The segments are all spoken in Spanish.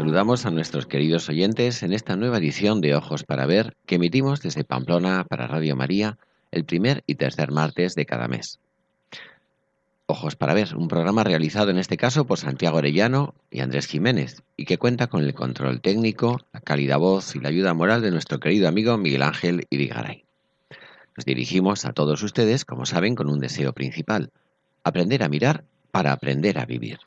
Saludamos a nuestros queridos oyentes en esta nueva edición de Ojos para Ver que emitimos desde Pamplona para Radio María el primer y tercer martes de cada mes. Ojos para Ver, un programa realizado en este caso por Santiago Arellano y Andrés Jiménez y que cuenta con el control técnico, la cálida voz y la ayuda moral de nuestro querido amigo Miguel Ángel Irigaray. Nos dirigimos a todos ustedes, como saben, con un deseo principal, aprender a mirar para aprender a vivir.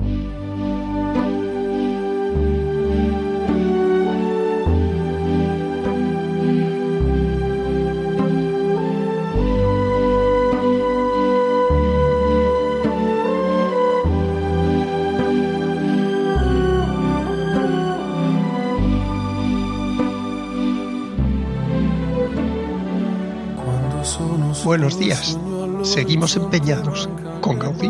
Buenos días. Seguimos empeñados con Gaudí.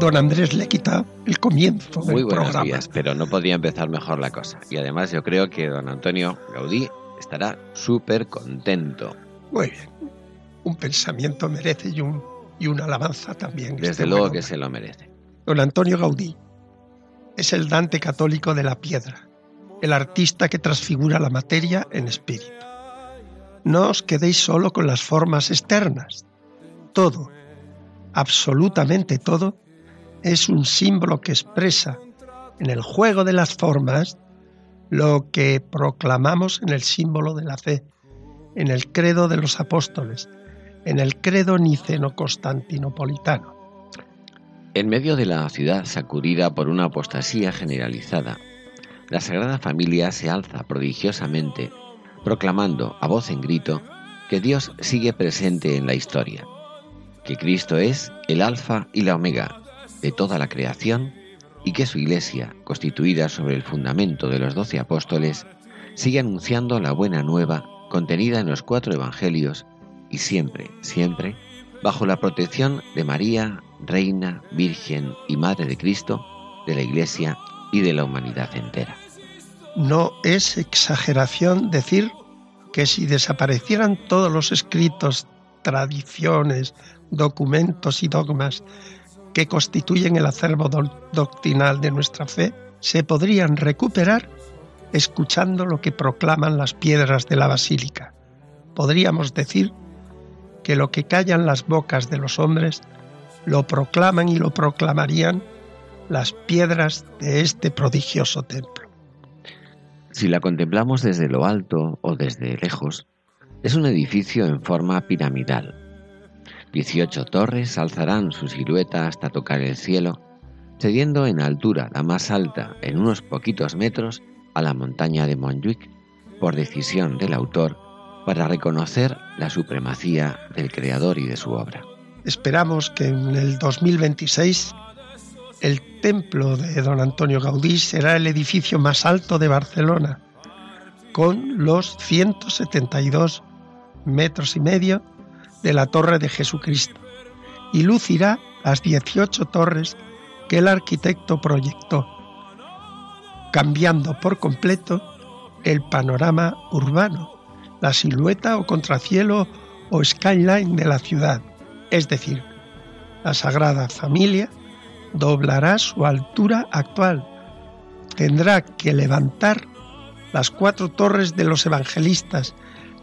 Don Andrés le quita el comienzo del Muy buenos programa. días, pero no podía empezar mejor la cosa. Y además yo creo que don Antonio Gaudí estará súper contento. Muy bien. Un pensamiento merece y, un, y una alabanza también. Desde este luego que se lo merece. Don Antonio Gaudí es el Dante católico de la piedra, el artista que transfigura la materia en espíritu. No os quedéis solo con las formas externas. Todo, absolutamente todo, es un símbolo que expresa en el juego de las formas lo que proclamamos en el símbolo de la fe, en el credo de los apóstoles, en el credo niceno-constantinopolitano. En medio de la ciudad sacudida por una apostasía generalizada, la Sagrada Familia se alza prodigiosamente, proclamando a voz en grito que Dios sigue presente en la historia, que Cristo es el alfa y la omega de toda la creación y que su Iglesia, constituida sobre el fundamento de los doce apóstoles, sigue anunciando la buena nueva contenida en los cuatro evangelios y siempre, siempre, bajo la protección de María, Reina, Virgen y Madre de Cristo, de la Iglesia y de la humanidad entera. No es exageración decir que si desaparecieran todos los escritos, tradiciones, documentos y dogmas que constituyen el acervo do- doctrinal de nuestra fe, se podrían recuperar escuchando lo que proclaman las piedras de la basílica. Podríamos decir que lo que callan las bocas de los hombres lo proclaman y lo proclamarían las piedras de este prodigioso templo. Si la contemplamos desde lo alto o desde lejos, es un edificio en forma piramidal. Dieciocho torres alzarán su silueta hasta tocar el cielo, cediendo en altura la más alta en unos poquitos metros a la montaña de Montjuic, por decisión del autor, para reconocer la supremacía del creador y de su obra. Esperamos que en el 2026 el templo de don Antonio Gaudí será el edificio más alto de Barcelona, con los 172 metros y medio de la Torre de Jesucristo, y lucirá las 18 torres que el arquitecto proyectó, cambiando por completo el panorama urbano, la silueta o contracielo o skyline de la ciudad, es decir, la Sagrada Familia doblará su altura actual. Tendrá que levantar las cuatro torres de los evangelistas,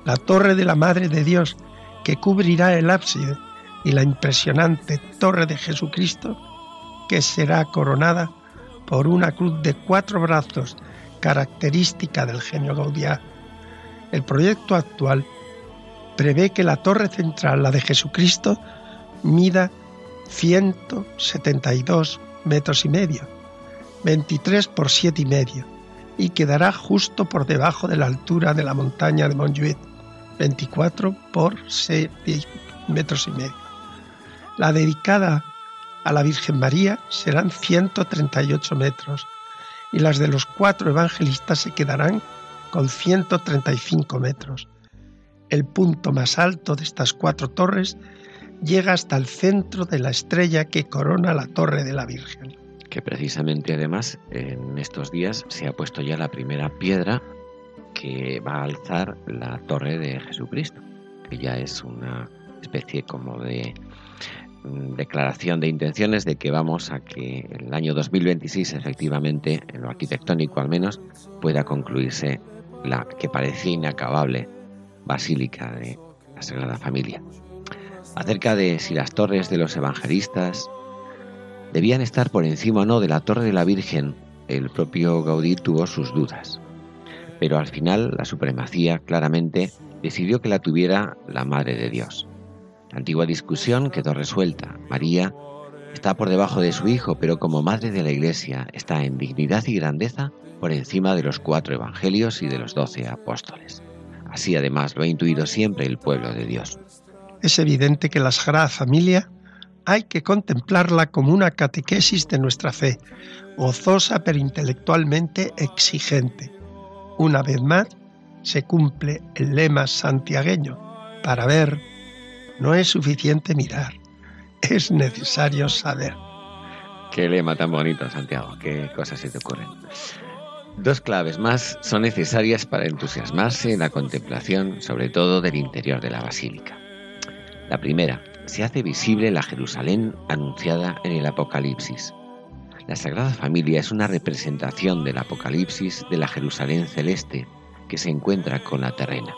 la torre de la Madre de Dios, que cubrirá el ábside, y la impresionante torre de Jesucristo, que será coronada por una cruz de cuatro brazos, característica del genio gaudiá. El proyecto actual prevé que la torre central, la de Jesucristo, mida 172 metros y medio, 23 por 7 y medio, y quedará justo por debajo de la altura de la montaña de Montjuic, 24 por 6 metros y medio. La dedicada a la Virgen María serán 138 metros y las de los cuatro evangelistas se quedarán con 135 metros. El punto más alto de estas cuatro torres llega hasta el centro de la estrella que corona la torre de la Virgen. Que precisamente además en estos días se ha puesto ya la primera piedra que va a alzar la torre de Jesucristo, que ya es una especie como de mm, declaración de intenciones de que vamos a que el año 2026 efectivamente, en lo arquitectónico al menos, pueda concluirse la que parecía inacabable basílica de la Sagrada Familia. Acerca de si las torres de los evangelistas debían estar por encima o no de la torre de la Virgen, el propio Gaudí tuvo sus dudas. Pero al final la supremacía claramente decidió que la tuviera la Madre de Dios. La antigua discusión quedó resuelta. María está por debajo de su Hijo, pero como Madre de la Iglesia está en dignidad y grandeza por encima de los cuatro evangelios y de los doce apóstoles. Así además lo ha intuido siempre el pueblo de Dios. Es evidente que la Sagrada Familia hay que contemplarla como una catequesis de nuestra fe, gozosa pero intelectualmente exigente. Una vez más, se cumple el lema santiagueño. Para ver, no es suficiente mirar, es necesario saber. Qué lema tan bonito, Santiago, qué cosas se te ocurren. Dos claves más son necesarias para entusiasmarse en la contemplación, sobre todo del interior de la basílica. La primera, se hace visible la Jerusalén anunciada en el Apocalipsis. La Sagrada Familia es una representación del Apocalipsis de la Jerusalén celeste que se encuentra con la terrena.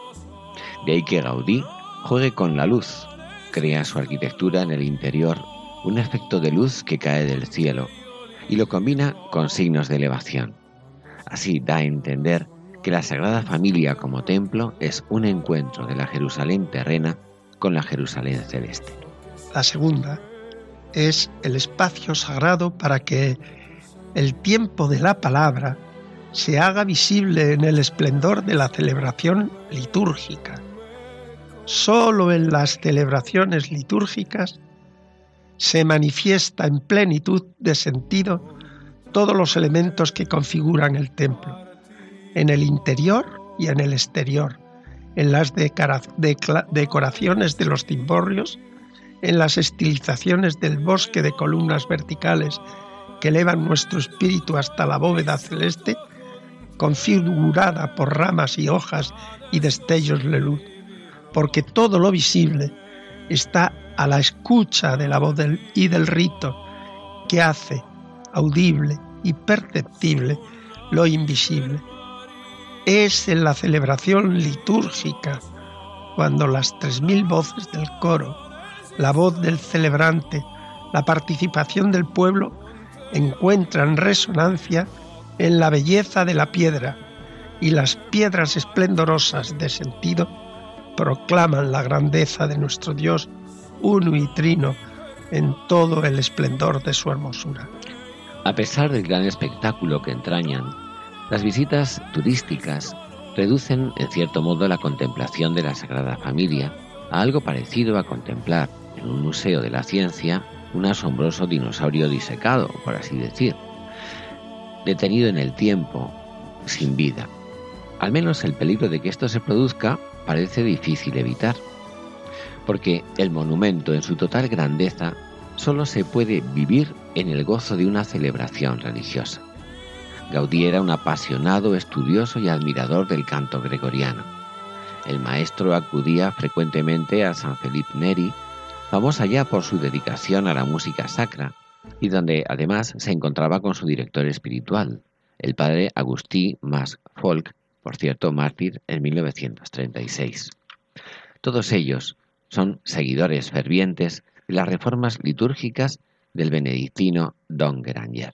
De ahí que Gaudí juegue con la luz, crea su arquitectura en el interior un efecto de luz que cae del cielo y lo combina con signos de elevación. Así da a entender que la Sagrada Familia como templo es un encuentro de la Jerusalén terrena la Jerusalén celeste. La segunda es el espacio sagrado para que el tiempo de la palabra se haga visible en el esplendor de la celebración litúrgica. Solo en las celebraciones litúrgicas se manifiesta en plenitud de sentido todos los elementos que configuran el templo, en el interior y en el exterior, en las decoraciones de los cimborrios, en las estilizaciones del bosque de columnas verticales que elevan nuestro espíritu hasta la bóveda celeste, configurada por ramas y hojas y destellos de luz, porque todo lo visible está a la escucha de la voz y del rito que hace audible y perceptible lo invisible. Es en la celebración litúrgica cuando las tres mil voces del coro, la voz del celebrante, la participación del pueblo encuentran resonancia en la belleza de la piedra y las piedras esplendorosas de sentido proclaman la grandeza de nuestro Dios uno y trino en todo el esplendor de su hermosura. A pesar del gran espectáculo que entrañan, las visitas turísticas reducen en cierto modo la contemplación de la Sagrada Familia a algo parecido a contemplar en un museo de la ciencia un asombroso dinosaurio disecado, por así decir, detenido en el tiempo, sin vida. Al menos el peligro de que esto se produzca parece difícil evitar porque el monumento en su total grandeza solo se puede vivir en el gozo de una celebración religiosa. Gaudí era un apasionado estudioso y admirador del canto gregoriano. El maestro acudía frecuentemente a San Felipe Neri, famosa ya por su dedicación a la música sacra, y donde además se encontraba con su director espiritual, el padre Agustí Mas Folk, por cierto mártir en 1936. Todos ellos son seguidores fervientes de las reformas litúrgicas del benedictino Don Granger.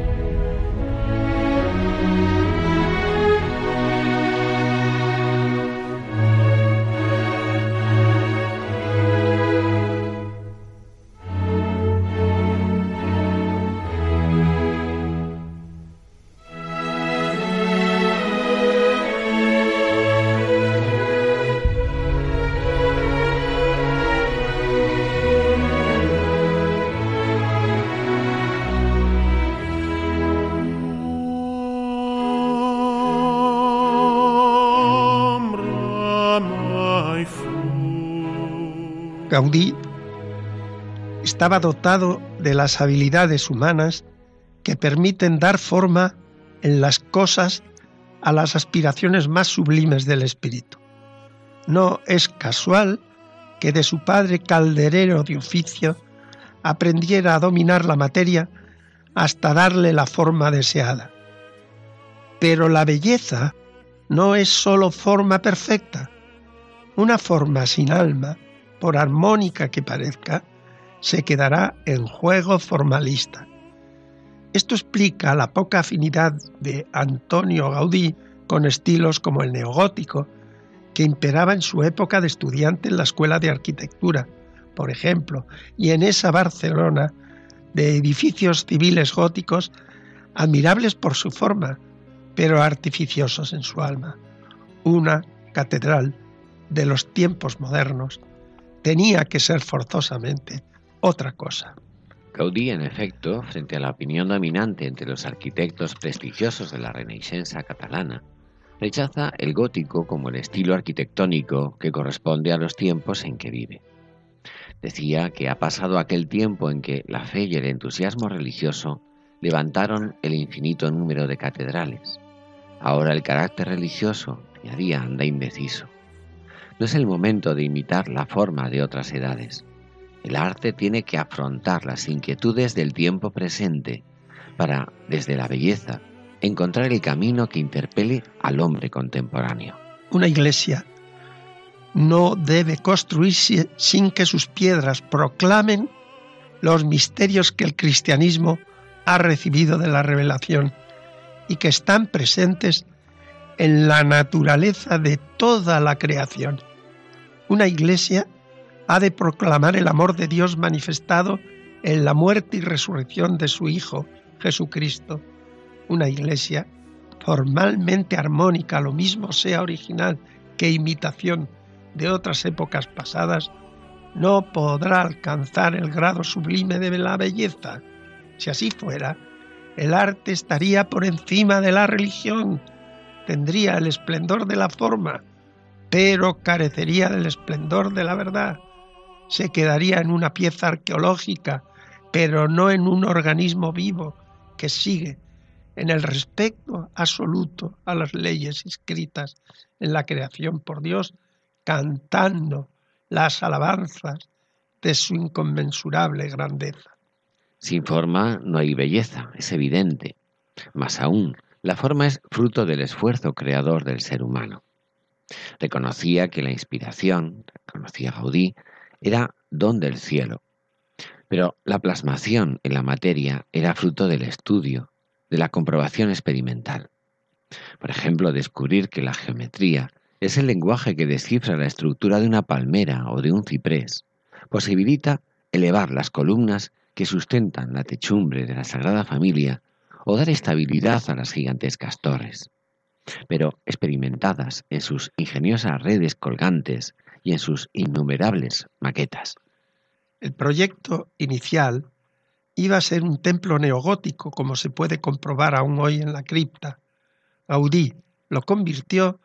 Estaba dotado de las habilidades humanas que permiten dar forma en las cosas a las aspiraciones más sublimes del espíritu. No es casual que de su padre calderero de oficio aprendiera a dominar la materia hasta darle la forma deseada. Pero la belleza no es sólo forma perfecta. Una forma sin alma por armónica que parezca, se quedará en juego formalista. Esto explica la poca afinidad de Antonio Gaudí con estilos como el neogótico, que imperaba en su época de estudiante en la Escuela de Arquitectura, por ejemplo, y en esa Barcelona de edificios civiles góticos admirables por su forma, pero artificiosos en su alma. Una catedral de los tiempos modernos tenía que ser forzosamente otra cosa. Gaudí, en efecto, frente a la opinión dominante entre los arquitectos prestigiosos de la Renaissance catalana, rechaza el gótico como el estilo arquitectónico que corresponde a los tiempos en que vive. Decía que ha pasado aquel tiempo en que la fe y el entusiasmo religioso levantaron el infinito número de catedrales. Ahora el carácter religioso, añadía, anda indeciso. No es el momento de imitar la forma de otras edades. El arte tiene que afrontar las inquietudes del tiempo presente para, desde la belleza, encontrar el camino que interpele al hombre contemporáneo. Una iglesia no debe construirse sin que sus piedras proclamen los misterios que el cristianismo ha recibido de la revelación y que están presentes en la naturaleza de toda la creación. Una iglesia ha de proclamar el amor de Dios manifestado en la muerte y resurrección de su Hijo, Jesucristo. Una iglesia formalmente armónica, lo mismo sea original que imitación de otras épocas pasadas, no podrá alcanzar el grado sublime de la belleza. Si así fuera, el arte estaría por encima de la religión, tendría el esplendor de la forma, pero carecería del esplendor de la verdad. Se quedaría en una pieza arqueológica, pero no en un organismo vivo que sigue en el respeto absoluto a las leyes escritas en la creación por Dios, cantando las alabanzas de su inconmensurable grandeza. Sin forma no hay belleza, es evidente. Más aún, la forma es fruto del esfuerzo creador del ser humano. Reconocía que la inspiración, reconocía Gaudí, era don del cielo. Pero la plasmación en la materia era fruto del estudio, de la comprobación experimental. Por ejemplo, descubrir que la geometría es el lenguaje que descifra la estructura de una palmera o de un ciprés, posibilita elevar las columnas que sustentan la techumbre de la Sagrada Familia o dar estabilidad a las gigantescas torres pero experimentadas en sus ingeniosas redes colgantes y en sus innumerables maquetas. El proyecto inicial iba a ser un templo neogótico, como se puede comprobar aún hoy en la cripta. Gaudí lo convirtió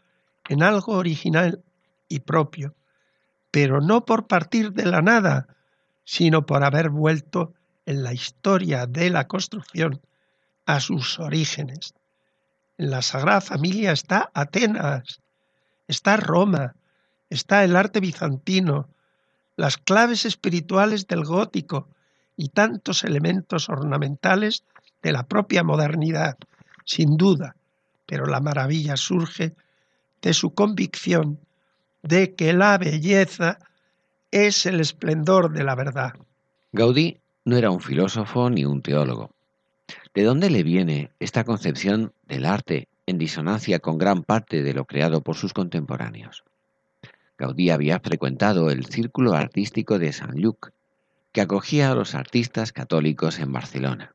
en algo original y propio, pero no por partir de la nada, sino por haber vuelto en la historia de la construcción a sus orígenes. En la Sagrada Familia está Atenas, está Roma, está el arte bizantino, las claves espirituales del gótico y tantos elementos ornamentales de la propia modernidad, sin duda, pero la maravilla surge de su convicción de que la belleza es el esplendor de la verdad. Gaudí no era un filósofo ni un teólogo. ¿De dónde le viene esta concepción del arte en disonancia con gran parte de lo creado por sus contemporáneos? Gaudí había frecuentado el círculo artístico de San Lluc, que acogía a los artistas católicos en Barcelona.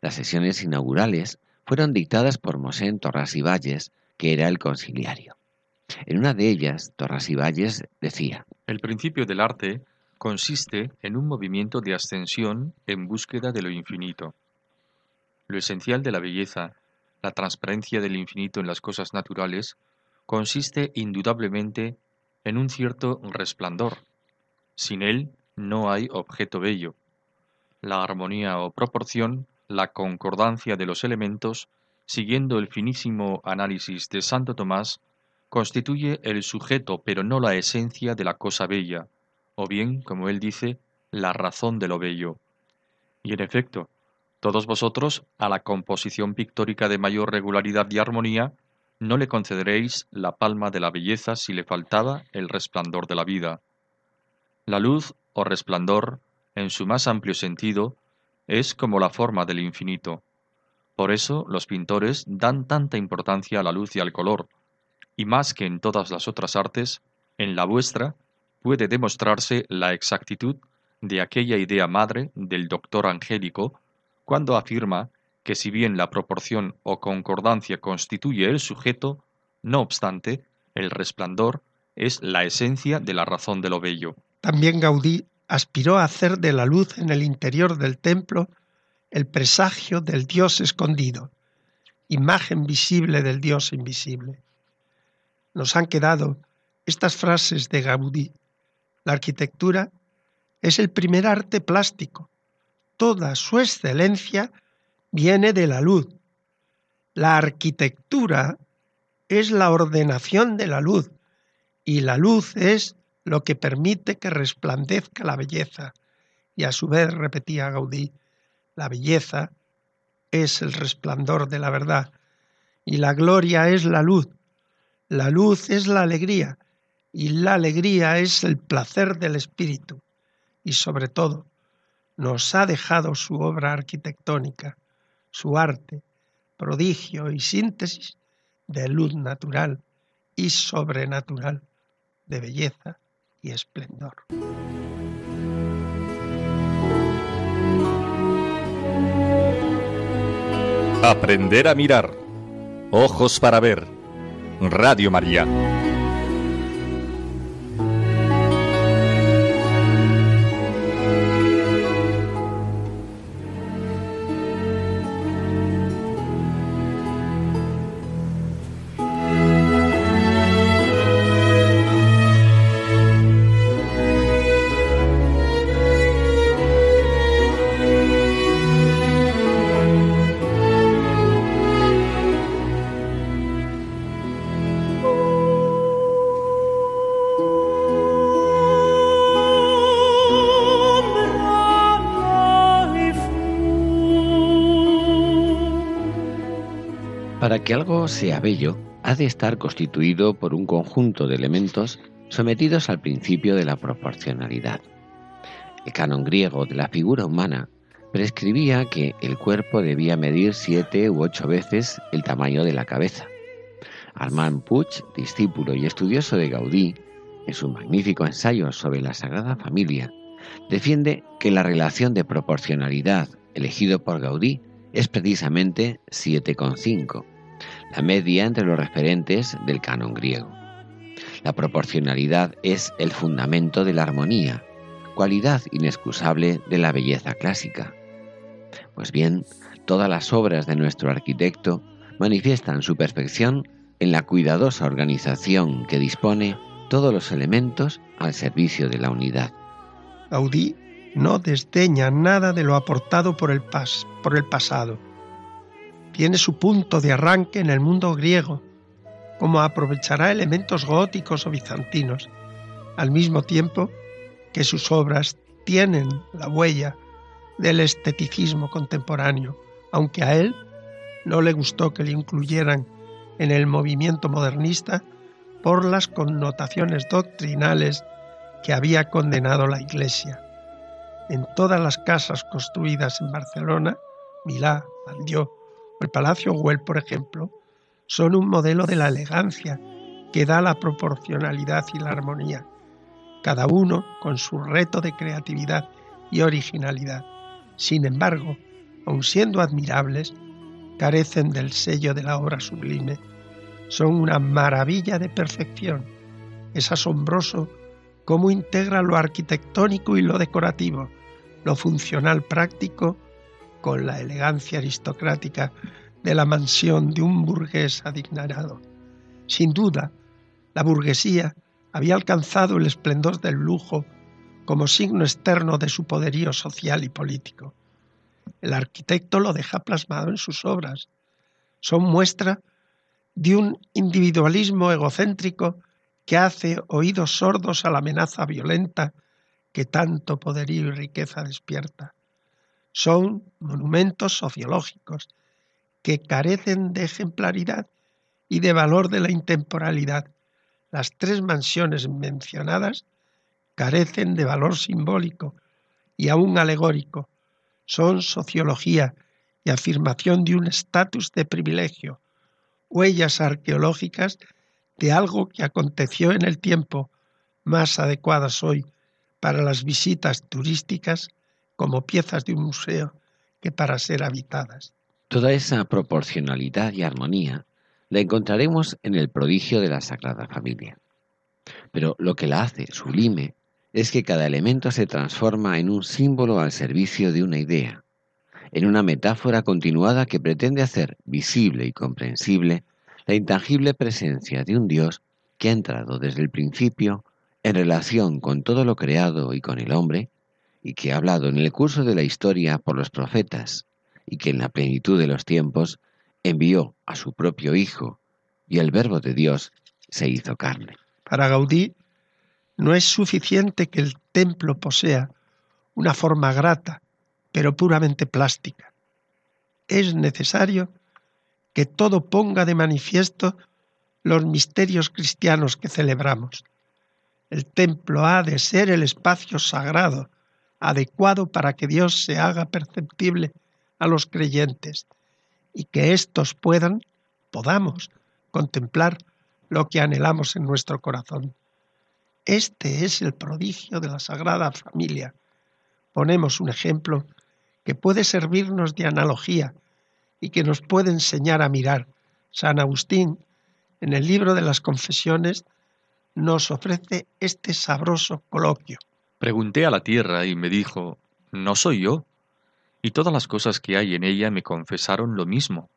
Las sesiones inaugurales fueron dictadas por Mosén Torras y Valles, que era el conciliario. En una de ellas, Torras y Valles decía, El principio del arte consiste en un movimiento de ascensión en búsqueda de lo infinito. Lo esencial de la belleza, la transparencia del infinito en las cosas naturales, consiste indudablemente en un cierto resplandor. Sin él no hay objeto bello. La armonía o proporción, la concordancia de los elementos, siguiendo el finísimo análisis de Santo Tomás, constituye el sujeto pero no la esencia de la cosa bella, o bien, como él dice, la razón de lo bello. Y en efecto, todos vosotros, a la composición pictórica de mayor regularidad y armonía, no le concederéis la palma de la belleza si le faltaba el resplandor de la vida. La luz o resplandor, en su más amplio sentido, es como la forma del infinito. Por eso los pintores dan tanta importancia a la luz y al color, y más que en todas las otras artes, en la vuestra puede demostrarse la exactitud de aquella idea madre del doctor angélico cuando afirma que si bien la proporción o concordancia constituye el sujeto, no obstante, el resplandor es la esencia de la razón de lo bello. También Gaudí aspiró a hacer de la luz en el interior del templo el presagio del Dios escondido, imagen visible del Dios invisible. Nos han quedado estas frases de Gaudí. La arquitectura es el primer arte plástico. Toda su excelencia viene de la luz. La arquitectura es la ordenación de la luz y la luz es lo que permite que resplandezca la belleza. Y a su vez, repetía Gaudí, la belleza es el resplandor de la verdad y la gloria es la luz. La luz es la alegría y la alegría es el placer del espíritu. Y sobre todo, nos ha dejado su obra arquitectónica, su arte, prodigio y síntesis de luz natural y sobrenatural, de belleza y esplendor. Aprender a mirar. Ojos para ver. Radio María. Sea bello, ha de estar constituido por un conjunto de elementos sometidos al principio de la proporcionalidad. El canon griego de la figura humana prescribía que el cuerpo debía medir siete u ocho veces el tamaño de la cabeza. Armand Puig, discípulo y estudioso de Gaudí, en su magnífico ensayo sobre la Sagrada Familia, defiende que la relación de proporcionalidad elegido por Gaudí es precisamente 7,5 la media entre los referentes del canon griego. La proporcionalidad es el fundamento de la armonía, cualidad inexcusable de la belleza clásica. Pues bien, todas las obras de nuestro arquitecto manifiestan su perfección en la cuidadosa organización que dispone todos los elementos al servicio de la unidad. Gaudí no desdeña nada de lo aportado por el, por el pasado tiene su punto de arranque en el mundo griego, como aprovechará elementos góticos o bizantinos, al mismo tiempo que sus obras tienen la huella del esteticismo contemporáneo, aunque a él no le gustó que le incluyeran en el movimiento modernista por las connotaciones doctrinales que había condenado la Iglesia. En todas las casas construidas en Barcelona, Milá, Valdió o el Palacio Güell, por ejemplo, son un modelo de la elegancia que da la proporcionalidad y la armonía, cada uno con su reto de creatividad y originalidad. Sin embargo, aun siendo admirables, carecen del sello de la obra sublime. Son una maravilla de perfección. Es asombroso cómo integra lo arquitectónico y lo decorativo, lo funcional práctico, con la elegancia aristocrática de la mansión de un burgués adignarado. Sin duda, la burguesía había alcanzado el esplendor del lujo como signo externo de su poderío social y político. El arquitecto lo deja plasmado en sus obras. Son muestra de un individualismo egocéntrico que hace oídos sordos a la amenaza violenta que tanto poderío y riqueza despierta. Son monumentos sociológicos que carecen de ejemplaridad y de valor de la intemporalidad. Las tres mansiones mencionadas carecen de valor simbólico y aún alegórico. Son sociología y afirmación de un estatus de privilegio, huellas arqueológicas de algo que aconteció en el tiempo, más adecuadas hoy para las visitas turísticas como piezas de un museo que para ser habitadas. Toda esa proporcionalidad y armonía la encontraremos en el prodigio de la Sagrada Familia. Pero lo que la hace sublime es que cada elemento se transforma en un símbolo al servicio de una idea, en una metáfora continuada que pretende hacer visible y comprensible la intangible presencia de un Dios que ha entrado desde el principio en relación con todo lo creado y con el hombre, y que ha hablado en el curso de la historia por los profetas, y que en la plenitud de los tiempos envió a su propio Hijo, y el Verbo de Dios se hizo carne. Para Gaudí no es suficiente que el templo posea una forma grata, pero puramente plástica. Es necesario que todo ponga de manifiesto los misterios cristianos que celebramos. El templo ha de ser el espacio sagrado, adecuado para que Dios se haga perceptible a los creyentes y que éstos puedan, podamos, contemplar lo que anhelamos en nuestro corazón. Este es el prodigio de la Sagrada Familia. Ponemos un ejemplo que puede servirnos de analogía y que nos puede enseñar a mirar. San Agustín, en el libro de las confesiones, nos ofrece este sabroso coloquio. Pregunté a la tierra y me dijo, ¿no soy yo? Y todas las cosas que hay en ella me confesaron lo mismo.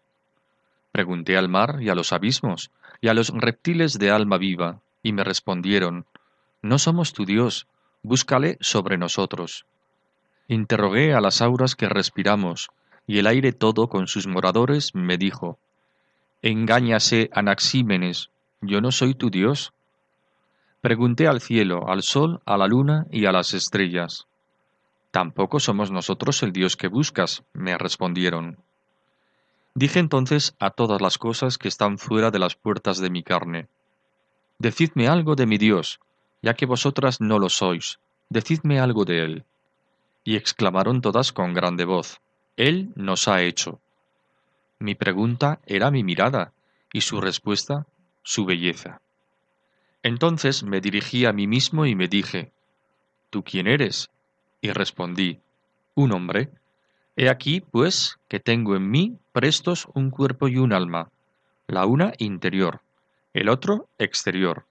Pregunté al mar y a los abismos y a los reptiles de alma viva, y me respondieron, No somos tu Dios, búscale sobre nosotros. Interrogué a las auras que respiramos, y el aire todo con sus moradores me dijo, Engáñase, Anaxímenes, yo no soy tu Dios. Pregunté al cielo, al sol, a la luna y a las estrellas. Tampoco somos nosotros el Dios que buscas, me respondieron. Dije entonces a todas las cosas que están fuera de las puertas de mi carne, Decidme algo de mi Dios, ya que vosotras no lo sois, decidme algo de Él. Y exclamaron todas con grande voz, Él nos ha hecho. Mi pregunta era mi mirada, y su respuesta, su belleza. Entonces me dirigí a mí mismo y me dije, ¿Tú quién eres? Y respondí, un hombre. He aquí, pues, que tengo en mí prestos un cuerpo y un alma, la una interior, el otro exterior.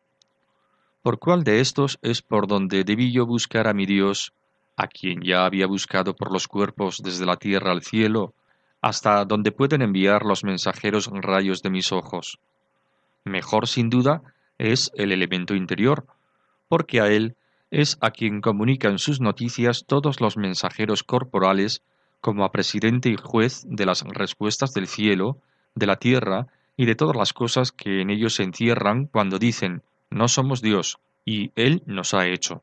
¿Por cuál de estos es por donde debí yo buscar a mi Dios, a quien ya había buscado por los cuerpos desde la tierra al cielo, hasta donde pueden enviar los mensajeros rayos de mis ojos? Mejor sin duda es el elemento interior, porque a él es a quien comunican sus noticias todos los mensajeros corporales como a presidente y juez de las respuestas del cielo, de la tierra y de todas las cosas que en ellos se encierran cuando dicen no somos Dios y Él nos ha hecho.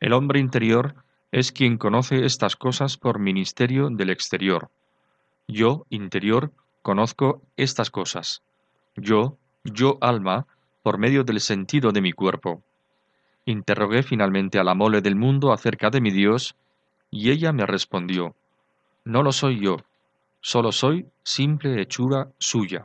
El hombre interior es quien conoce estas cosas por ministerio del exterior. Yo, interior, conozco estas cosas. Yo, yo alma, por medio del sentido de mi cuerpo. Interrogué finalmente a la mole del mundo acerca de mi Dios, y ella me respondió, No lo soy yo, solo soy simple hechura suya.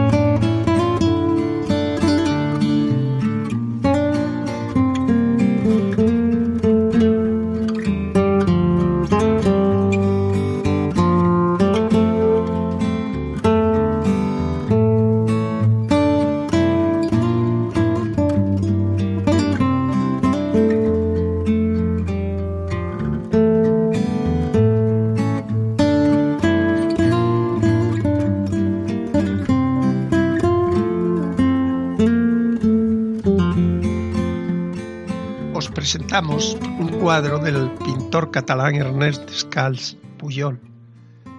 Un cuadro del pintor catalán Ernest Descalz Puyol,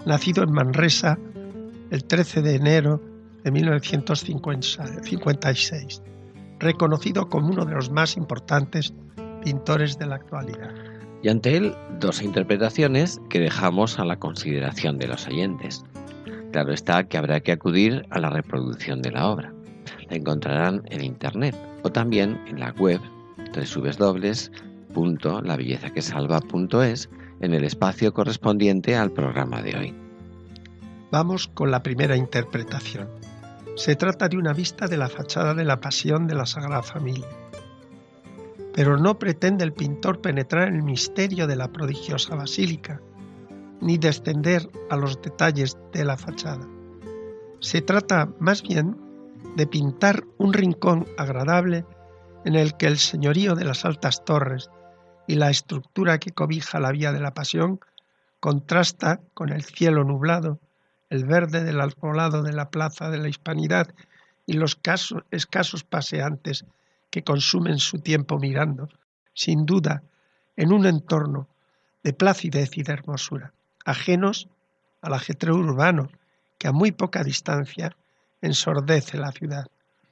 nacido en Manresa el 13 de enero de 1956, reconocido como uno de los más importantes pintores de la actualidad. Y ante él, dos interpretaciones que dejamos a la consideración de los oyentes. Claro está que habrá que acudir a la reproducción de la obra. La encontrarán en Internet o también en la web www.labellezaquesalva.es en el espacio correspondiente al programa de hoy. Vamos con la primera interpretación. Se trata de una vista de la fachada de la Pasión de la Sagrada Familia. Pero no pretende el pintor penetrar en el misterio de la prodigiosa basílica, ni descender a los detalles de la fachada. Se trata más bien de pintar un rincón agradable en el que el señorío de las altas torres y la estructura que cobija la vía de la pasión contrasta con el cielo nublado, el verde del alfolado de la plaza de la Hispanidad y los escasos paseantes que consumen su tiempo mirando, sin duda, en un entorno de placidez y de hermosura, ajenos al ajetreo urbano que a muy poca distancia ensordece la ciudad.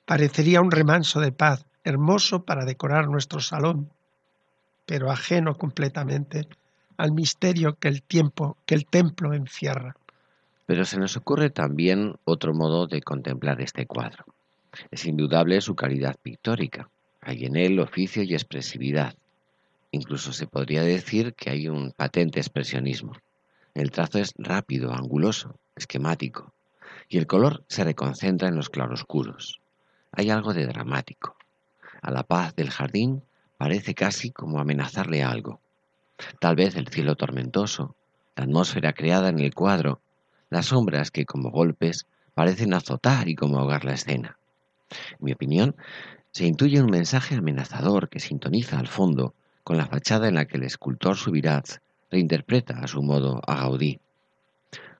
Parecería un remanso de paz hermoso para decorar nuestro salón, pero ajeno completamente al misterio que el tiempo, que el templo encierra. Pero se nos ocurre también otro modo de contemplar este cuadro. Es indudable su calidad pictórica. Hay en él oficio y expresividad. Incluso se podría decir que hay un patente expresionismo. El trazo es rápido, anguloso, esquemático, y el color se reconcentra en los claroscuros. Hay algo de dramático, a la paz del jardín parece casi como amenazarle algo. Tal vez el cielo tormentoso, la atmósfera creada en el cuadro, las sombras que como golpes parecen azotar y como ahogar la escena. En mi opinión, se intuye un mensaje amenazador que sintoniza al fondo con la fachada en la que el escultor Subirats reinterpreta a su modo a Gaudí.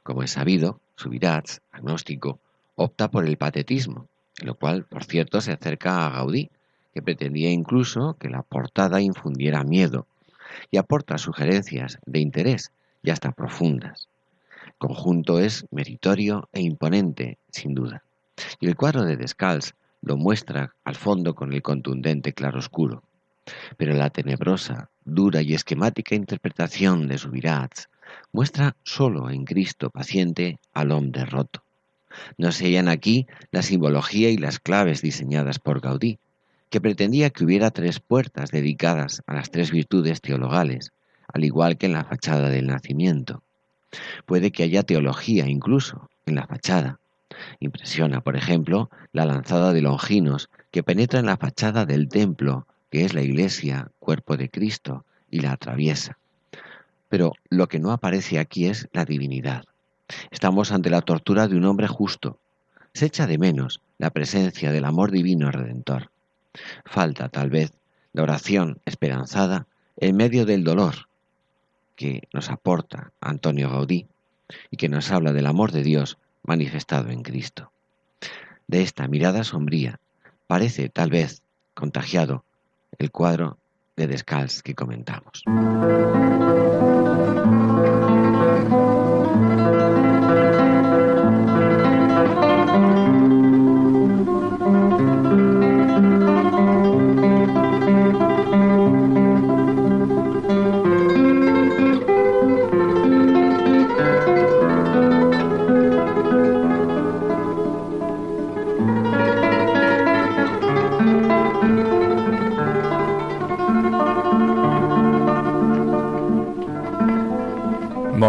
Como es sabido, Subirats, agnóstico, opta por el patetismo, en lo cual, por cierto, se acerca a Gaudí, que pretendía incluso que la portada infundiera miedo y aporta sugerencias de interés y hasta profundas. El conjunto es meritorio e imponente, sin duda, y el cuadro de Descalz lo muestra al fondo con el contundente claroscuro. Pero la tenebrosa, dura y esquemática interpretación de Subirats muestra solo en Cristo paciente al hombre roto. No se hallan aquí la simbología y las claves diseñadas por Gaudí, que pretendía que hubiera tres puertas dedicadas a las tres virtudes teologales, al igual que en la fachada del nacimiento. Puede que haya teología incluso en la fachada. Impresiona, por ejemplo, la lanzada de Longinos que penetra en la fachada del templo, que es la iglesia, cuerpo de Cristo, y la atraviesa. Pero lo que no aparece aquí es la divinidad. Estamos ante la tortura de un hombre justo. Se echa de menos la presencia del amor divino redentor. Falta, tal vez, la oración esperanzada en medio del dolor que nos aporta Antonio Gaudí y que nos habla del amor de Dios manifestado en Cristo. De esta mirada sombría parece, tal vez, contagiado el cuadro de Descalz que comentamos.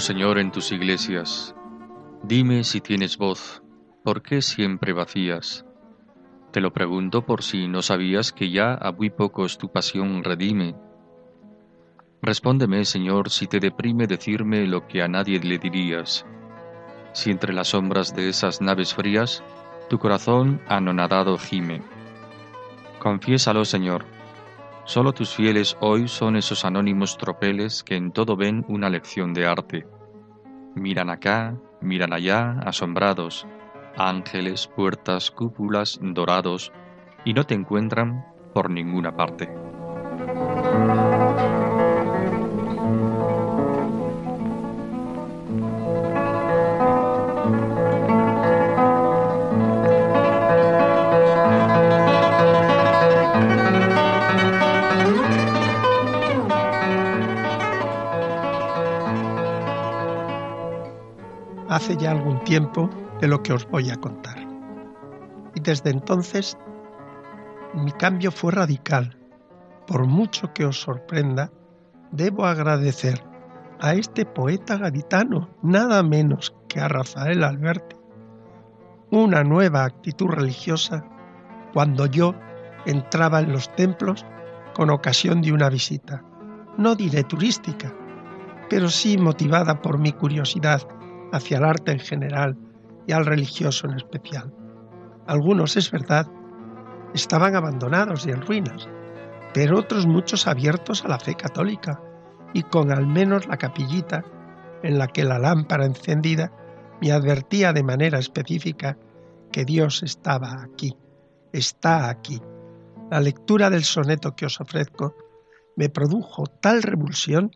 Señor, en tus iglesias. Dime si tienes voz, ¿por qué siempre vacías? Te lo pregunto por si no sabías que ya a muy pocos tu pasión redime. Respóndeme, Señor, si te deprime decirme lo que a nadie le dirías. Si entre las sombras de esas naves frías tu corazón anonadado gime. Confiésalo, Señor, Solo tus fieles hoy son esos anónimos tropeles que en todo ven una lección de arte. Miran acá, miran allá, asombrados, ángeles, puertas, cúpulas, dorados, y no te encuentran por ninguna parte. Hace ya algún tiempo de lo que os voy a contar. Y desde entonces mi cambio fue radical. Por mucho que os sorprenda, debo agradecer a este poeta gaditano, nada menos que a Rafael Alberti, una nueva actitud religiosa cuando yo entraba en los templos con ocasión de una visita, no diré turística, pero sí motivada por mi curiosidad hacia el arte en general y al religioso en especial. Algunos, es verdad, estaban abandonados y en ruinas, pero otros muchos abiertos a la fe católica y con al menos la capillita en la que la lámpara encendida me advertía de manera específica que Dios estaba aquí, está aquí. La lectura del soneto que os ofrezco me produjo tal revulsión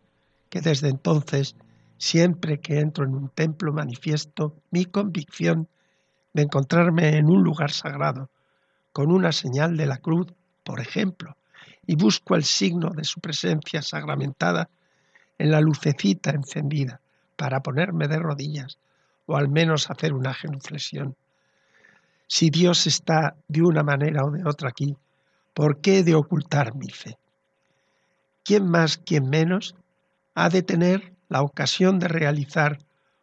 que desde entonces Siempre que entro en un templo manifiesto mi convicción de encontrarme en un lugar sagrado, con una señal de la cruz, por ejemplo, y busco el signo de su presencia sacramentada en la lucecita encendida para ponerme de rodillas o al menos hacer una genuflexión. Si Dios está de una manera o de otra aquí, ¿por qué he de ocultar mi fe? ¿Quién más, quién menos, ha de tener la ocasión de realizar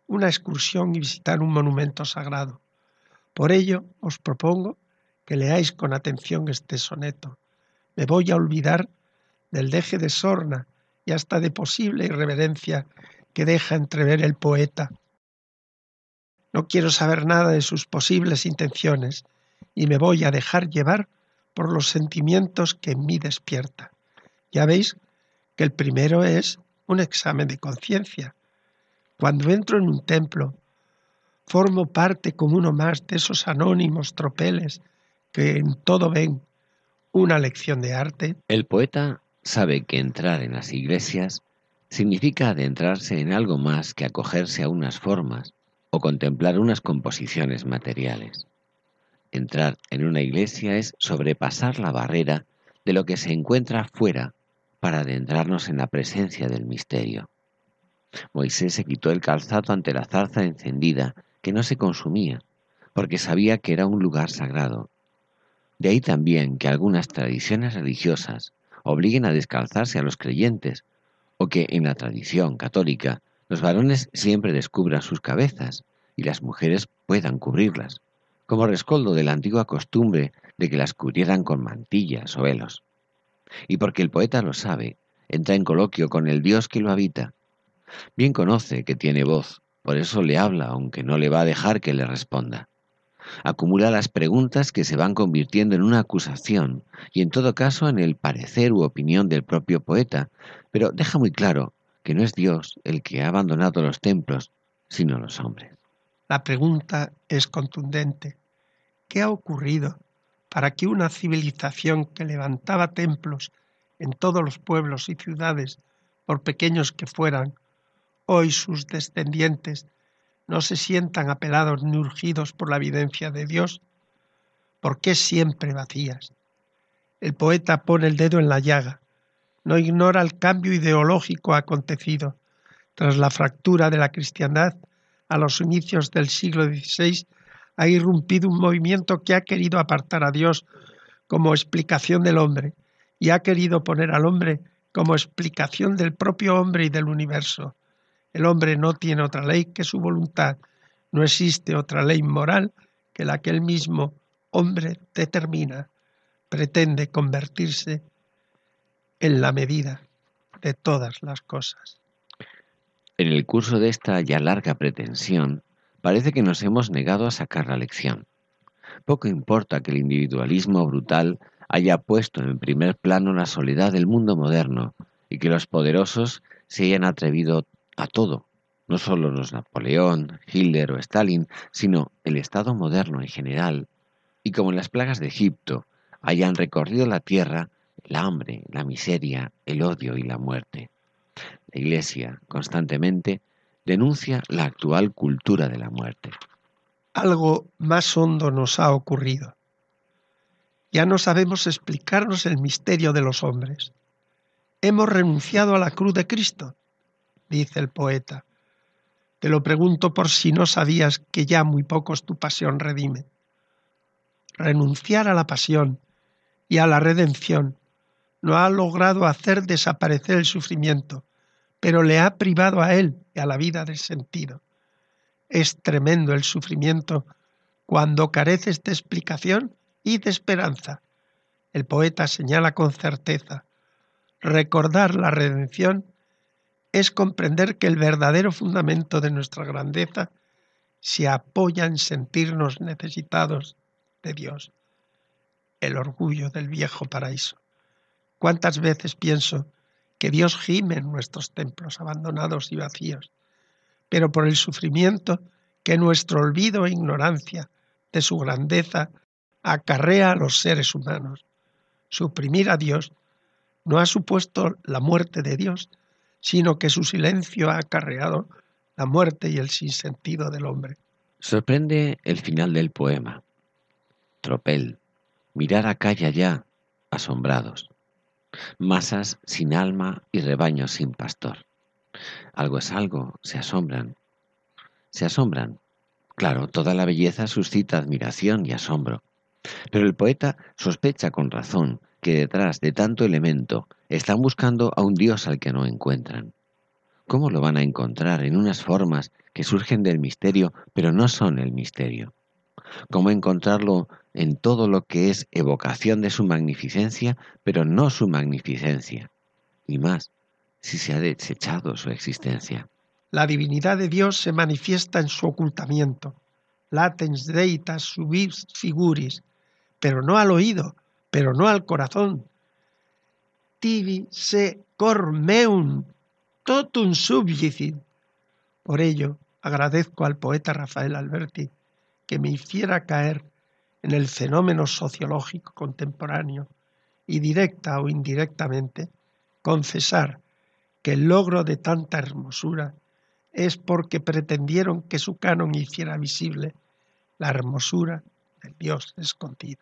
una excursión y visitar un monumento sagrado. Por ello os propongo que leáis con atención este soneto. Me voy a olvidar del deje de sorna y hasta de posible irreverencia que deja entrever el poeta. No quiero saber nada de sus posibles intenciones y me voy a dejar llevar por los sentimientos que en mí despierta. Ya veis que el primero es un examen de conciencia. Cuando entro en un templo, formo parte como uno más de esos anónimos tropeles que en todo ven una lección de arte. El poeta sabe que entrar en las iglesias significa adentrarse en algo más que acogerse a unas formas o contemplar unas composiciones materiales. Entrar en una iglesia es sobrepasar la barrera de lo que se encuentra fuera para adentrarnos en la presencia del misterio. Moisés se quitó el calzado ante la zarza encendida, que no se consumía, porque sabía que era un lugar sagrado. De ahí también que algunas tradiciones religiosas obliguen a descalzarse a los creyentes, o que en la tradición católica los varones siempre descubran sus cabezas y las mujeres puedan cubrirlas, como rescoldo de la antigua costumbre de que las cubrieran con mantillas o velos y porque el poeta lo sabe, entra en coloquio con el Dios que lo habita. Bien conoce que tiene voz, por eso le habla, aunque no le va a dejar que le responda. Acumula las preguntas que se van convirtiendo en una acusación y en todo caso en el parecer u opinión del propio poeta, pero deja muy claro que no es Dios el que ha abandonado los templos, sino los hombres. La pregunta es contundente. ¿Qué ha ocurrido para que una civilización que levantaba templos en todos los pueblos y ciudades, por pequeños que fueran, hoy sus descendientes no se sientan apelados ni urgidos por la evidencia de Dios? ¿Por qué siempre vacías? El poeta pone el dedo en la llaga, no ignora el cambio ideológico acontecido tras la fractura de la cristiandad a los inicios del siglo XVI ha irrumpido un movimiento que ha querido apartar a Dios como explicación del hombre y ha querido poner al hombre como explicación del propio hombre y del universo. El hombre no tiene otra ley que su voluntad. No existe otra ley moral que la que el mismo hombre determina. Pretende convertirse en la medida de todas las cosas. En el curso de esta ya larga pretensión, parece que nos hemos negado a sacar la lección. Poco importa que el individualismo brutal haya puesto en primer plano la soledad del mundo moderno y que los poderosos se hayan atrevido a todo, no solo los Napoleón, Hitler o Stalin, sino el Estado moderno en general, y como en las plagas de Egipto hayan recorrido la tierra el hambre, la miseria, el odio y la muerte. La Iglesia constantemente denuncia la actual cultura de la muerte. Algo más hondo nos ha ocurrido. Ya no sabemos explicarnos el misterio de los hombres. Hemos renunciado a la cruz de Cristo, dice el poeta. Te lo pregunto por si no sabías que ya muy pocos tu pasión redime. Renunciar a la pasión y a la redención no ha logrado hacer desaparecer el sufrimiento, pero le ha privado a él y a la vida del sentido. Es tremendo el sufrimiento cuando careces de explicación y de esperanza. El poeta señala con certeza, recordar la redención es comprender que el verdadero fundamento de nuestra grandeza se apoya en sentirnos necesitados de Dios, el orgullo del viejo paraíso. ¿Cuántas veces pienso que Dios gime en nuestros templos abandonados y vacíos, pero por el sufrimiento que nuestro olvido e ignorancia de su grandeza acarrea a los seres humanos? Suprimir a Dios no ha supuesto la muerte de Dios, sino que su silencio ha acarreado la muerte y el sinsentido del hombre. Sorprende el final del poema. Tropel, mirar acá y allá, asombrados. Masas sin alma y rebaños sin pastor. Algo es algo, se asombran. Se asombran. Claro, toda la belleza suscita admiración y asombro. Pero el poeta sospecha con razón que detrás de tanto elemento están buscando a un Dios al que no encuentran. ¿Cómo lo van a encontrar en unas formas que surgen del misterio, pero no son el misterio? ¿Cómo encontrarlo en todo lo que es evocación de su magnificencia, pero no su magnificencia? Y más, si se ha desechado su existencia. La divinidad de Dios se manifiesta en su ocultamiento, latens deitas subis figuris, pero no al oído, pero no al corazón. Tibi se cor meum totum subjicit. Por ello, agradezco al poeta Rafael Alberti que me hiciera caer en el fenómeno sociológico contemporáneo y directa o indirectamente confesar que el logro de tanta hermosura es porque pretendieron que su canon hiciera visible la hermosura del Dios escondido.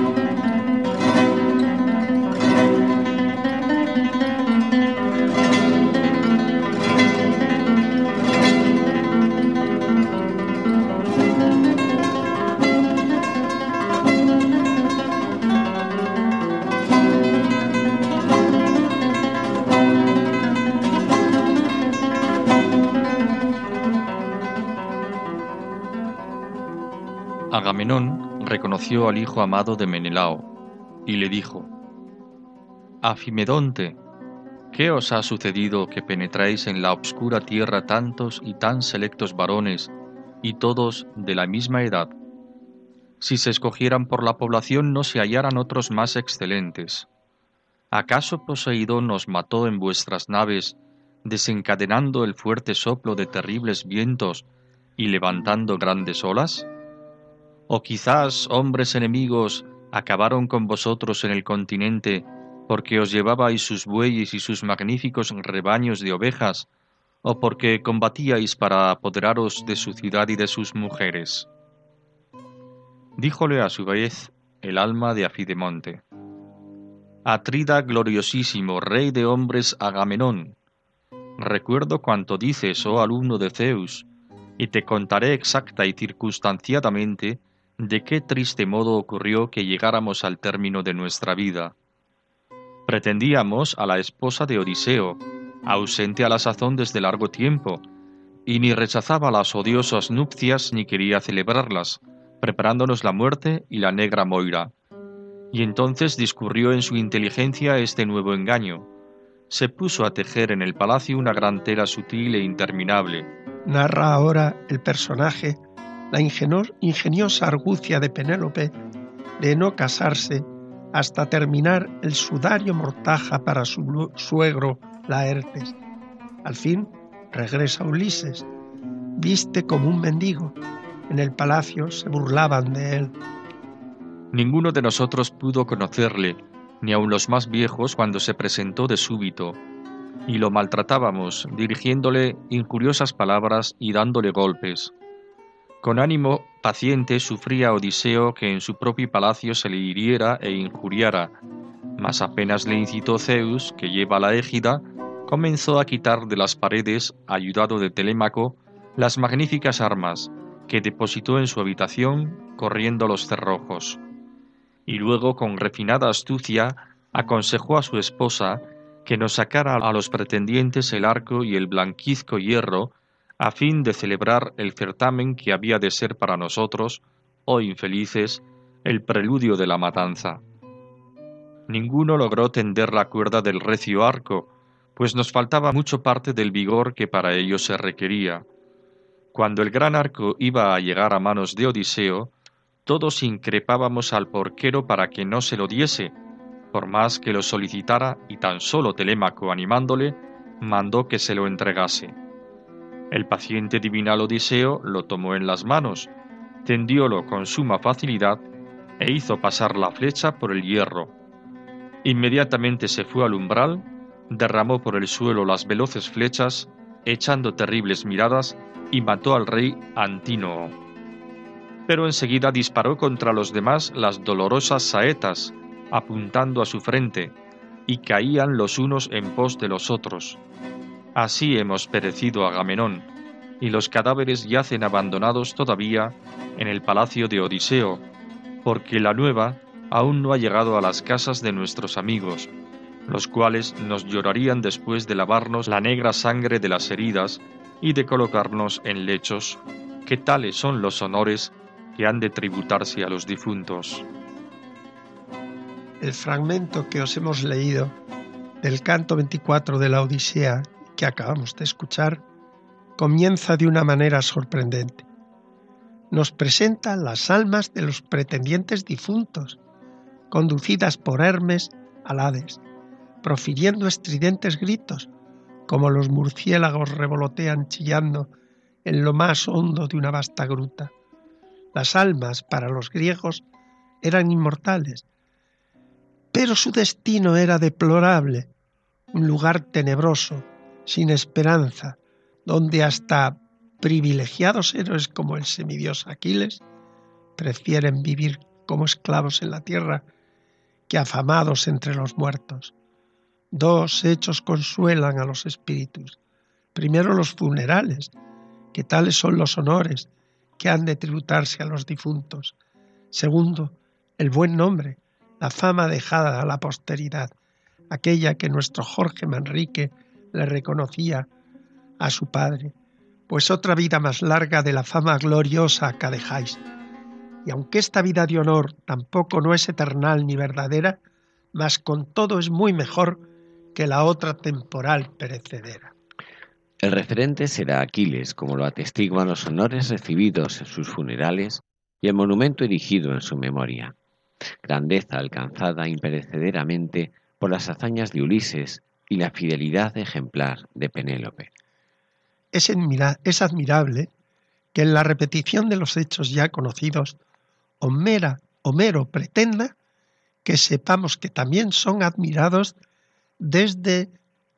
Al hijo amado de Menelao y le dijo, Afimedonte, ¿qué os ha sucedido que penetráis en la obscura tierra tantos y tan selectos varones, y todos de la misma edad? Si se escogieran por la población no se hallaran otros más excelentes. ¿Acaso Poseidón nos mató en vuestras naves, desencadenando el fuerte soplo de terribles vientos y levantando grandes olas? ¿O quizás hombres enemigos acabaron con vosotros en el continente porque os llevabais sus bueyes y sus magníficos rebaños de ovejas, o porque combatíais para apoderaros de su ciudad y de sus mujeres? Díjole a su vez el alma de Afidemonte. Atrida gloriosísimo, rey de hombres Agamenón, recuerdo cuanto dices, oh alumno de Zeus, y te contaré exacta y circunstanciadamente de qué triste modo ocurrió que llegáramos al término de nuestra vida. Pretendíamos a la esposa de Odiseo, ausente a la sazón desde largo tiempo, y ni rechazaba las odiosas nupcias ni quería celebrarlas, preparándonos la muerte y la negra Moira. Y entonces discurrió en su inteligencia este nuevo engaño. Se puso a tejer en el palacio una gran tela sutil e interminable. Narra ahora el personaje la ingeniosa argucia de Penélope de no casarse hasta terminar el sudario mortaja para su suegro Laertes. Al fin regresa Ulises, viste como un mendigo. En el palacio se burlaban de él. Ninguno de nosotros pudo conocerle, ni aun los más viejos cuando se presentó de súbito, y lo maltratábamos, dirigiéndole incuriosas palabras y dándole golpes. Con ánimo paciente sufría Odiseo que en su propio palacio se le hiriera e injuriara, mas apenas le incitó Zeus, que lleva la égida, comenzó a quitar de las paredes, ayudado de Telémaco, las magníficas armas, que depositó en su habitación, corriendo los cerrojos. Y luego, con refinada astucia, aconsejó a su esposa que nos sacara a los pretendientes el arco y el blanquizco hierro a fin de celebrar el certamen que había de ser para nosotros, oh infelices, el preludio de la matanza. Ninguno logró tender la cuerda del recio arco, pues nos faltaba mucho parte del vigor que para ello se requería. Cuando el gran arco iba a llegar a manos de Odiseo, todos increpábamos al porquero para que no se lo diese, por más que lo solicitara y tan solo Telémaco animándole, mandó que se lo entregase. El paciente divinal Odiseo lo tomó en las manos, tendiólo con suma facilidad e hizo pasar la flecha por el hierro. Inmediatamente se fue al umbral, derramó por el suelo las veloces flechas, echando terribles miradas, y mató al rey Antínoo. Pero enseguida disparó contra los demás las dolorosas saetas, apuntando a su frente, y caían los unos en pos de los otros. Así hemos perecido Agamenón, y los cadáveres yacen abandonados todavía en el palacio de Odiseo, porque la nueva aún no ha llegado a las casas de nuestros amigos, los cuales nos llorarían después de lavarnos la negra sangre de las heridas y de colocarnos en lechos, que tales son los honores que han de tributarse a los difuntos. El fragmento que os hemos leído del canto 24 de la Odisea que acabamos de escuchar comienza de una manera sorprendente. Nos presenta las almas de los pretendientes difuntos, conducidas por Hermes al Hades, profiriendo estridentes gritos, como los murciélagos revolotean chillando en lo más hondo de una vasta gruta. Las almas, para los griegos, eran inmortales, pero su destino era deplorable, un lugar tenebroso, sin esperanza, donde hasta privilegiados héroes como el semidios Aquiles prefieren vivir como esclavos en la tierra que afamados entre los muertos. Dos hechos consuelan a los espíritus. Primero los funerales, que tales son los honores que han de tributarse a los difuntos. Segundo, el buen nombre, la fama dejada a la posteridad, aquella que nuestro Jorge Manrique le reconocía a su padre, pues otra vida más larga de la fama gloriosa que dejáis. Y aunque esta vida de honor tampoco no es eternal ni verdadera, mas con todo es muy mejor que la otra temporal perecedera. El referente será Aquiles, como lo atestiguan los honores recibidos en sus funerales y el monumento erigido en su memoria. Grandeza alcanzada imperecederamente por las hazañas de Ulises y la fidelidad ejemplar de Penélope. Es, es admirable que en la repetición de los hechos ya conocidos, Homero pretenda que sepamos que también son admirados desde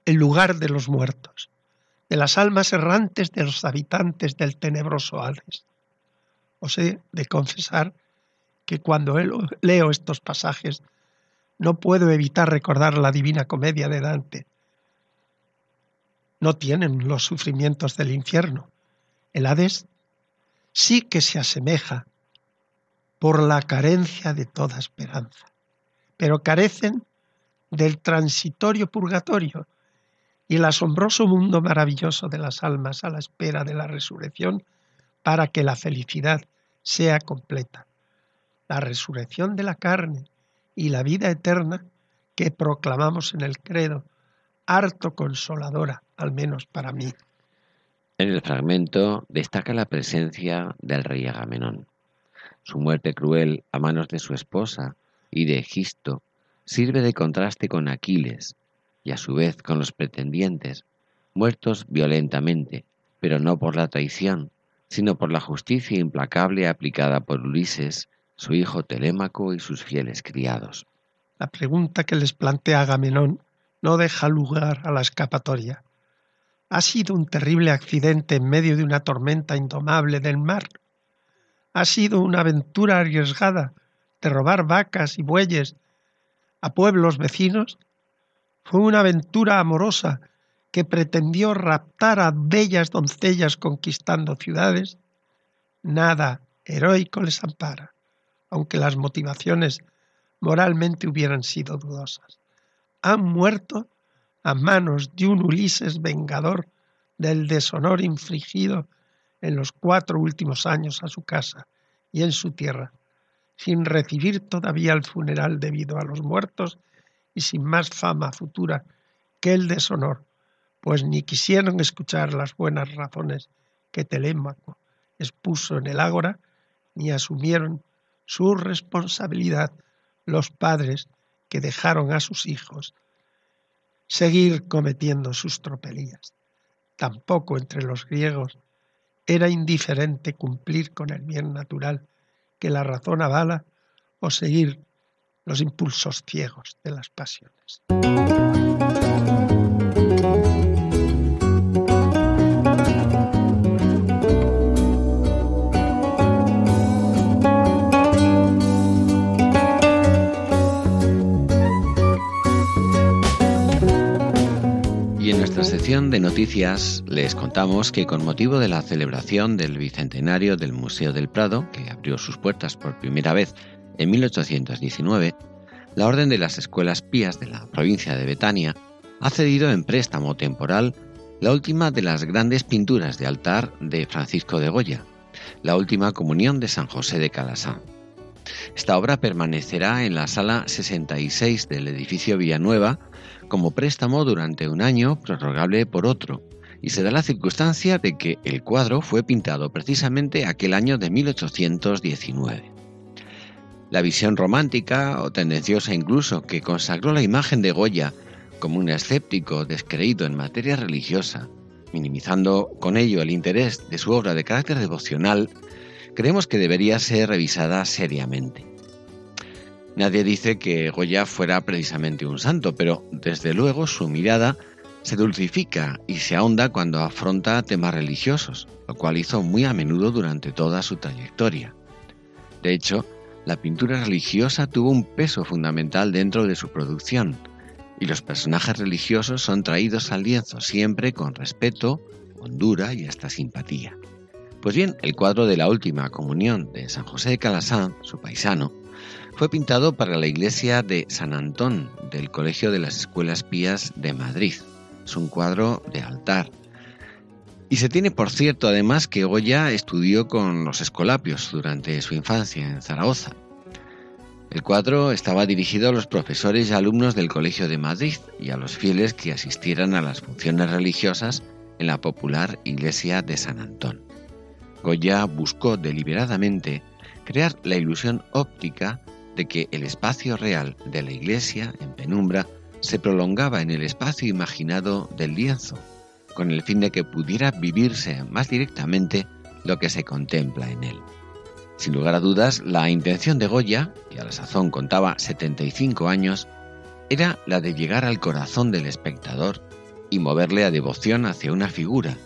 el lugar de los muertos, de las almas errantes de los habitantes del tenebroso Hades. Os he de confesar que cuando leo estos pasajes no puedo evitar recordar la divina comedia de Dante. No tienen los sufrimientos del infierno. El Hades sí que se asemeja por la carencia de toda esperanza, pero carecen del transitorio purgatorio y el asombroso mundo maravilloso de las almas a la espera de la resurrección para que la felicidad sea completa. La resurrección de la carne y la vida eterna que proclamamos en el credo, harto consoladora, al menos para mí. En el fragmento destaca la presencia del rey Agamenón. Su muerte cruel a manos de su esposa y de Egisto sirve de contraste con Aquiles y a su vez con los pretendientes, muertos violentamente, pero no por la traición, sino por la justicia implacable aplicada por Ulises, su hijo Telémaco y sus fieles criados. La pregunta que les plantea Agamenón no deja lugar a la escapatoria. ¿Ha sido un terrible accidente en medio de una tormenta indomable del mar? ¿Ha sido una aventura arriesgada de robar vacas y bueyes a pueblos vecinos? Fue una aventura amorosa que pretendió raptar a bellas doncellas conquistando ciudades. Nada heroico les ampara, aunque las motivaciones moralmente hubieran sido dudosas. Han muerto a manos de un Ulises vengador del deshonor infligido en los cuatro últimos años a su casa y en su tierra, sin recibir todavía el funeral debido a los muertos y sin más fama futura que el deshonor, pues ni quisieron escuchar las buenas razones que Telémaco expuso en el ágora, ni asumieron su responsabilidad los padres que dejaron a sus hijos seguir cometiendo sus tropelías. Tampoco entre los griegos era indiferente cumplir con el bien natural que la razón avala o seguir los impulsos ciegos de las pasiones. De noticias les contamos que con motivo de la celebración del bicentenario del Museo del Prado, que abrió sus puertas por primera vez en 1819, la Orden de las Escuelas Pías de la provincia de Betania ha cedido en préstamo temporal la última de las grandes pinturas de altar de Francisco de Goya, la última comunión de San José de Calasán. Esta obra permanecerá en la sala 66 del edificio Villanueva como préstamo durante un año, prorrogable por otro, y se da la circunstancia de que el cuadro fue pintado precisamente aquel año de 1819. La visión romántica o tendenciosa incluso que consagró la imagen de Goya como un escéptico descreído en materia religiosa, minimizando con ello el interés de su obra de carácter devocional, creemos que debería ser revisada seriamente. Nadie dice que Goya fuera precisamente un santo, pero desde luego su mirada se dulcifica y se ahonda cuando afronta temas religiosos, lo cual hizo muy a menudo durante toda su trayectoria. De hecho, la pintura religiosa tuvo un peso fundamental dentro de su producción, y los personajes religiosos son traídos al lienzo siempre con respeto, hondura y hasta simpatía. Pues bien, el cuadro de la última comunión de San José de Calasán, su paisano, fue pintado para la iglesia de San Antón del Colegio de las Escuelas Pías de Madrid. Es un cuadro de altar Y se tiene por cierto además que Goya estudió con los escolapios durante su infancia en Zaragoza. El cuadro estaba dirigido a los profesores y alumnos del Colegio de Madrid y a los fieles que asistieran a las funciones religiosas en la popular iglesia de San Antón. Goya buscó deliberadamente crear la ilusión óptica de que el espacio real de la iglesia en penumbra se prolongaba en el espacio imaginado del lienzo, con el fin de que pudiera vivirse más directamente lo que se contempla en él. Sin lugar a dudas, la intención de Goya, que a la sazón contaba 75 años, era la de llegar al corazón del espectador y moverle a devoción hacia una figura,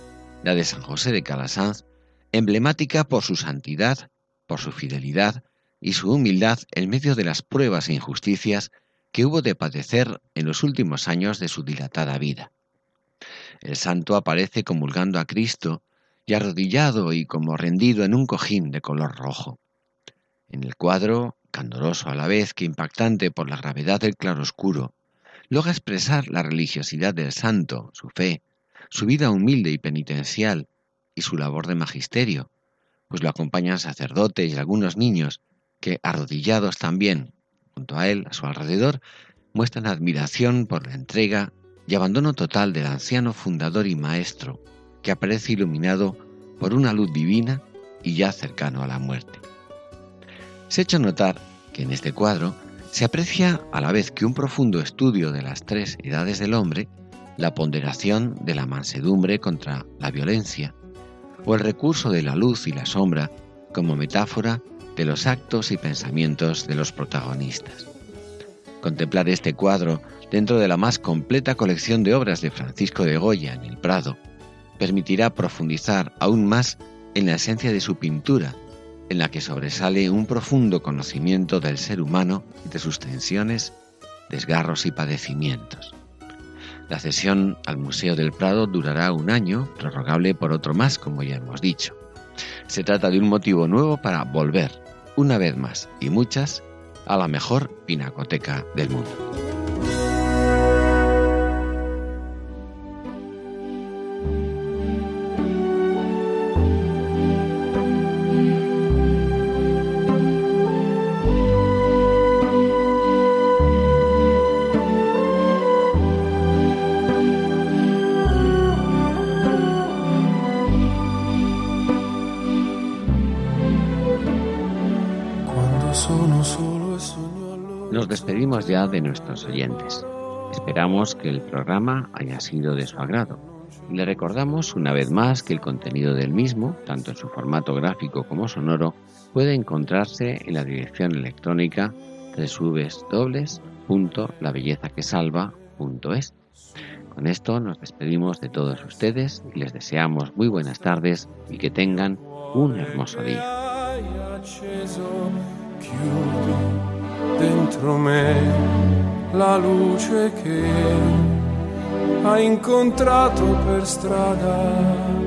la de San José de Calasanz, emblemática por su santidad, por su fidelidad y su humildad en medio de las pruebas e injusticias que hubo de padecer en los últimos años de su dilatada vida. El santo aparece comulgando a Cristo y arrodillado y como rendido en un cojín de color rojo. En el cuadro, candoroso a la vez que impactante por la gravedad del claroscuro, logra expresar la religiosidad del santo, su fe, su vida humilde y penitencial y su labor de magisterio, pues lo acompañan sacerdotes y algunos niños que, arrodillados también junto a él, a su alrededor, muestran admiración por la entrega y abandono total del anciano fundador y maestro, que aparece iluminado por una luz divina y ya cercano a la muerte. Se ha hecho notar que en este cuadro se aprecia a la vez que un profundo estudio de las tres edades del hombre, la ponderación de la mansedumbre contra la violencia, o el recurso de la luz y la sombra como metáfora de los actos y pensamientos de los protagonistas. Contemplar este cuadro dentro de la más completa colección de obras de Francisco de Goya en el Prado permitirá profundizar aún más en la esencia de su pintura, en la que sobresale un profundo conocimiento del ser humano y de sus tensiones, desgarros y padecimientos. La cesión al Museo del Prado durará un año, prorrogable por otro más, como ya hemos dicho. Se trata de un motivo nuevo para volver, una vez más y muchas, a la mejor pinacoteca del mundo. Nos despedimos ya de nuestros oyentes. Esperamos que el programa haya sido de su agrado. Y le recordamos una vez más que el contenido del mismo, tanto en su formato gráfico como sonoro, puede encontrarse en la dirección electrónica www.labellezaquesalva.es. Con esto nos despedimos de todos ustedes y les deseamos muy buenas tardes y que tengan un hermoso día. Dentro me la luce che ha incontrato per strada